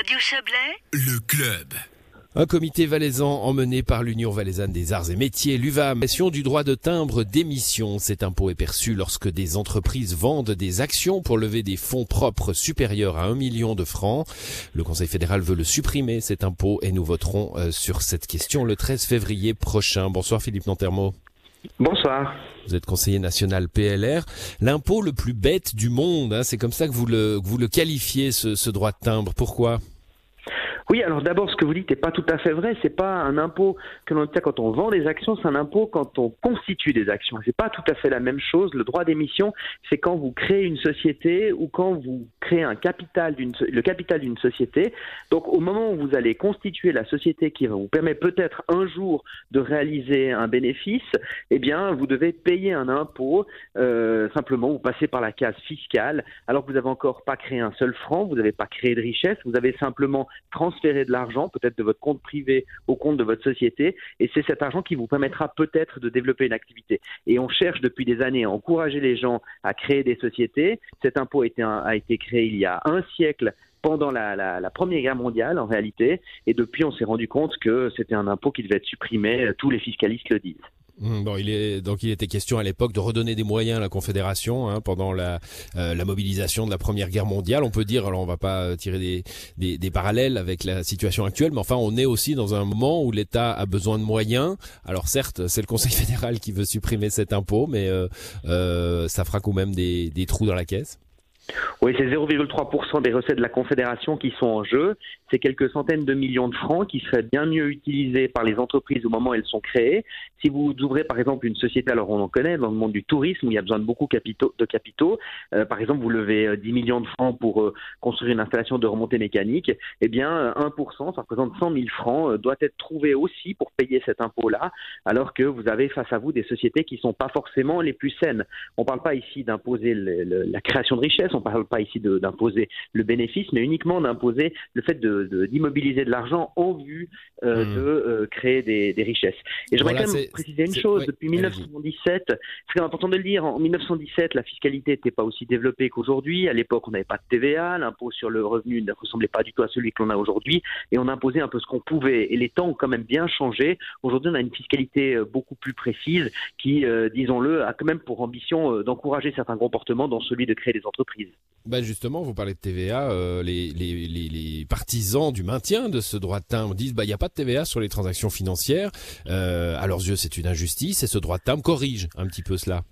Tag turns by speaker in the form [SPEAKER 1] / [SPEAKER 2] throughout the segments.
[SPEAKER 1] Radio Chablais,
[SPEAKER 2] Le club.
[SPEAKER 3] Un comité valaisan emmené par l'Union valaisanne des arts et métiers, l'UVAM, question du droit de timbre d'émission. Cet impôt est perçu lorsque des entreprises vendent des actions pour lever des fonds propres supérieurs à 1 million de francs. Le Conseil fédéral veut le supprimer, cet impôt, et nous voterons euh, sur cette question le 13 février prochain. Bonsoir Philippe Nantermo.
[SPEAKER 4] Bonsoir.
[SPEAKER 3] Vous êtes conseiller national PLR. L'impôt le plus bête du monde, hein, c'est comme ça que vous le, vous le qualifiez, ce droit de timbre. Pourquoi?
[SPEAKER 4] Oui, alors d'abord, ce que vous dites n'est pas tout à fait vrai. C'est pas un impôt que l'on obtient quand on vend des actions, c'est un impôt quand on constitue des actions. C'est pas tout à fait la même chose. Le droit d'émission, c'est quand vous créez une société ou quand vous créez un capital d'une, le capital d'une société. Donc, au moment où vous allez constituer la société qui vous permettre peut-être un jour de réaliser un bénéfice, eh bien, vous devez payer un impôt. Euh, simplement, vous passez par la case fiscale, alors que vous n'avez encore pas créé un seul franc, vous n'avez pas créé de richesse, vous avez simplement transféré de l'argent, peut-être de votre compte privé au compte de votre société, et c'est cet argent qui vous permettra peut-être de développer une activité. Et on cherche depuis des années à encourager les gens à créer des sociétés. Cet impôt a été, créé il y a un siècle pendant la, la, la, Première Guerre mondiale en réalité, et depuis on s'est rendu compte que c'était un impôt qui devait être supprimé, tous les fiscalistes le disent.
[SPEAKER 3] Hum, Bon, il est donc il était question à l'époque de redonner des moyens à la Confédération hein, pendant la, euh, la mobilisation de la Première Guerre mondiale. On peut dire, alors on va pas euh, tirer des, parallèles avec la situation actuelle, mais enfin on est aussi dans un moment où l'État a besoin de moyens. Alors certes, c'est le Conseil fédéral qui veut supprimer cet impôt, mais euh, ça fera quand même des trous dans la caisse.
[SPEAKER 4] Oui, c'est 0,3% des recettes de la Confédération qui sont en jeu. C'est quelques centaines de millions de francs qui seraient bien mieux utilisés par les entreprises au moment où elles sont créées. Si vous ouvrez par exemple une société, alors on en connaît dans le monde du tourisme, où il y a besoin de beaucoup de capitaux. Euh, par exemple, vous levez 10 millions de francs pour euh, construire une installation de remontée mécanique. Eh bien, 1%, ça représente 100 000 francs, euh, doit être trouvé aussi pour payer cet impôt-là, alors que vous avez face à vous des sociétés qui sont pas forcément les plus saines. On ne parle pas ici d'imposer la création de richesse, on ne parle pas ici d'imposer le bénéfice, mais uniquement d'imposer le fait d'immobiliser de, de l'argent en vue euh, mmh. de euh, créer des, des, richesses. Et j'aimerais voilà, quand même préciser une chose, depuis 1917, c'est important de le dire, en 1917, la fiscalité n'était pas aussi développée qu'aujourd'hui. À l'époque, on n'avait pas de TVA, l'impôt sur le revenu ne ressemblait pas du tout à celui que l'on a aujourd'hui, et on imposait un peu ce qu'on pouvait. Et les temps ont quand même bien changé. Aujourd'hui, on a une fiscalité euh, beaucoup plus précise qui, euh, disons-le, a quand même pour ambition d'encourager certains comportements, dont celui de créer des entreprises.
[SPEAKER 3] Ben justement, vous parlez de TVA, euh, les, les, les, partisans du maintien de ce droit de timbre disent bah il n'y a pas de TVA sur les transactions financières. Euh, à leurs yeux, c'est une injustice et ce droit de timbre corrige un petit peu cela.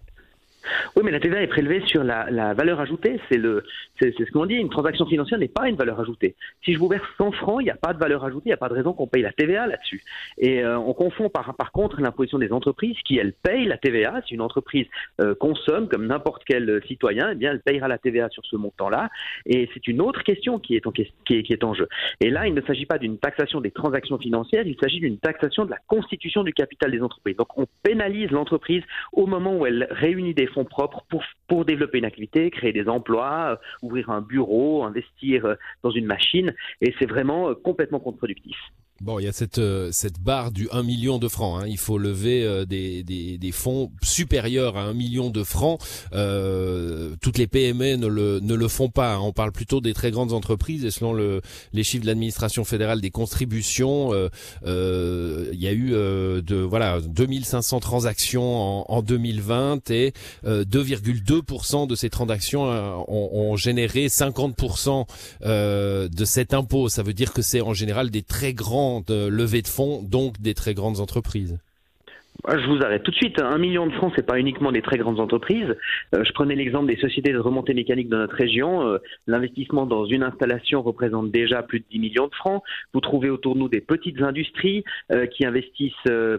[SPEAKER 4] Oui, mais la TVA est prélevée sur la, valeur ajoutée. C'est le, c'est ce qu'on dit. Une transaction financière n'est pas une valeur ajoutée. Si je vous verse 100 francs, il n'y a pas de valeur ajoutée. Il n'y a pas de raison qu'on paye la TVA là-dessus. Et euh, on confond par, par contre l'imposition des entreprises qui, elles, payent la TVA. Si une entreprise euh, consomme comme n'importe quel citoyen, eh bien, elle payera la TVA sur ce montant-là. Et c'est une autre question qui est, en, qui, qui est en jeu. Et là, il ne s'agit pas d'une taxation des transactions financières. Il s'agit d'une taxation de la constitution du capital des entreprises. Donc, on pénalise l'entreprise au moment où elle réunit des fonds propres pour, pour développer une activité, créer des emplois, ouvrir un bureau, investir dans une machine, et c'est vraiment complètement contre-productif.
[SPEAKER 3] Bon, il y a cette euh, cette barre du 1 million de francs. Hein. Il faut lever euh, des, des, des fonds supérieurs à 1 million de francs. Euh, toutes les PME ne le ne le font pas. Hein. On parle plutôt des très grandes entreprises. Et selon le les chiffres de l'administration fédérale des contributions, euh, euh il y a eu de voilà 2500 transactions en, en 2020 et 2,2% de ces transactions ont, ont généré 50% de cet impôt. Ça veut dire que c'est en général des très grands de levée de fonds, donc des très grandes entreprises.
[SPEAKER 4] Je vous arrête tout de suite. Un million de francs, c'est pas uniquement des très grandes entreprises. Euh, je prenais l'exemple des sociétés de remontée mécanique de notre région. Euh, L'investissement dans une installation représente déjà plus de 10 millions de francs. Vous trouvez autour de nous des petites industries euh, qui investissent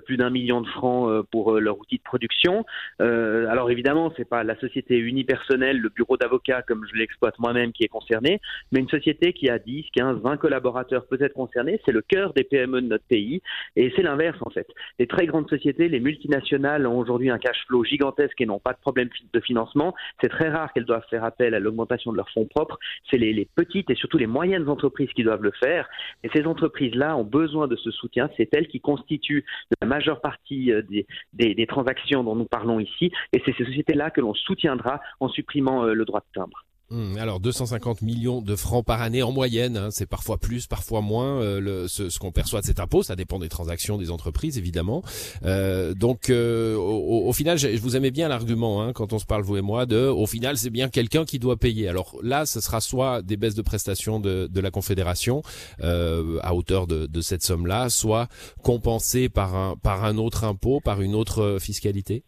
[SPEAKER 4] plus d'un million de francs pour leur outil de production. alors évidemment, c'est pas la société unipersonnelle, le bureau d'avocat comme je l'exploite moi-même qui est concerné, mais une société qui a 10, 15, 20 collaborateurs peut être concernée. C'est le cœur des PME de notre pays et c'est l'inverse en fait. Les très grandes sociétés les multinationales ont aujourd'hui un cash flow gigantesque et n'ont pas de problème de financement. C'est très rare qu'elles doivent faire appel à l'augmentation de leurs fonds propres. C'est les, petites et surtout les moyennes entreprises qui doivent le faire. Et ces entreprises-là ont besoin de ce soutien. C'est elles qui constituent la majeure partie des, des, des transactions dont nous parlons ici. Et c'est ces sociétés-là que l'on soutiendra en supprimant le droit de timbre.
[SPEAKER 3] Hum, alors 250 millions de francs par année en moyenne, hein, c'est parfois plus, parfois moins euh, le, ce, qu'on perçoit de cet impôt, ça dépend des transactions des entreprises évidemment. Euh, donc euh, au, final, je, vous aimais bien l'argument hein, quand on se parle vous et moi de, au final c'est bien quelqu'un qui doit payer. Alors là, ce sera soit des baisses de prestations de, de la Confédération à hauteur de, de cette somme-là, soit compensé par un par un autre impôt, par une autre fiscalité.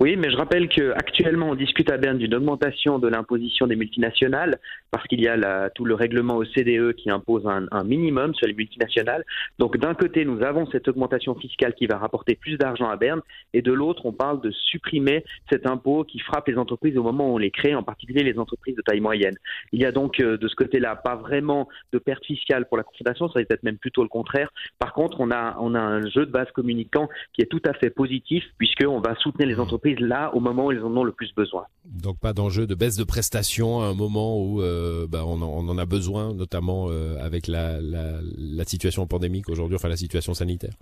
[SPEAKER 4] Oui, mais je rappelle qu'actuellement, on discute à Berne d'une augmentation de l'imposition des multinationales parce qu'il y a tout le règlement OCDE qui impose un, minimum sur les multinationales. Donc d'un côté, nous avons cette augmentation fiscale qui va rapporter plus d'argent à Berne et de l'autre, on parle de supprimer cet impôt qui frappe les entreprises au moment où on les crée, en particulier les entreprises de taille moyenne. Il y a donc euh, de ce côté-là pas vraiment de perte fiscale pour la Confédération, ça va être même plutôt le contraire. Par contre, on a, on a un jeu de base communicant qui est tout à fait positif puisqu'on va soutenir les entreprises là au moment où ils en ont le plus besoin.
[SPEAKER 3] Donc pas d'enjeu de baisse de prestations à un moment où euh, bah, on, en, a besoin, notamment euh, avec la, la situation pandémique aujourd'hui, enfin la situation sanitaire.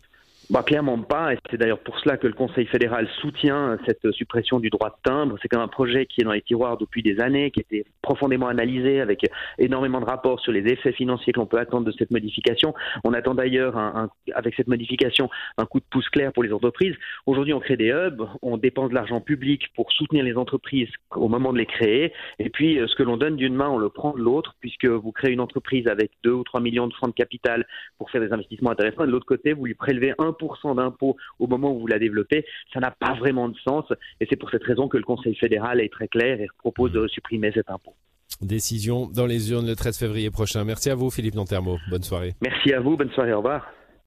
[SPEAKER 4] Bah, clairement pas, et c'est d'ailleurs pour cela que le Conseil fédéral soutient cette suppression du droit de timbre. C'est comme un projet qui est dans les tiroirs depuis des années, qui a été profondément analysé avec énormément de rapports sur les effets financiers que l'on peut attendre de cette modification. On attend d'ailleurs, avec cette modification, un coup de pouce clair pour les entreprises. Aujourd'hui, on crée des hubs, on dépense de l'argent public pour soutenir les entreprises au moment de les créer, et puis euh, ce que l'on donne d'une main, on le prend de l'autre, puisque vous créez une entreprise avec 2 ou 3 millions de francs de capital pour faire des investissements intéressants, de l'autre côté, vous lui prélevez un d'impôt au moment où vous la développez, ça n'a pas vraiment de sens. Et c'est pour cette raison que le Conseil fédéral est très clair et propose de supprimer cet impôt.
[SPEAKER 3] Décision dans les urnes le 13 février prochain. Merci à vous, Philippe Nantermo. Bonne soirée.
[SPEAKER 4] Merci à vous. Bonne soirée. Au revoir.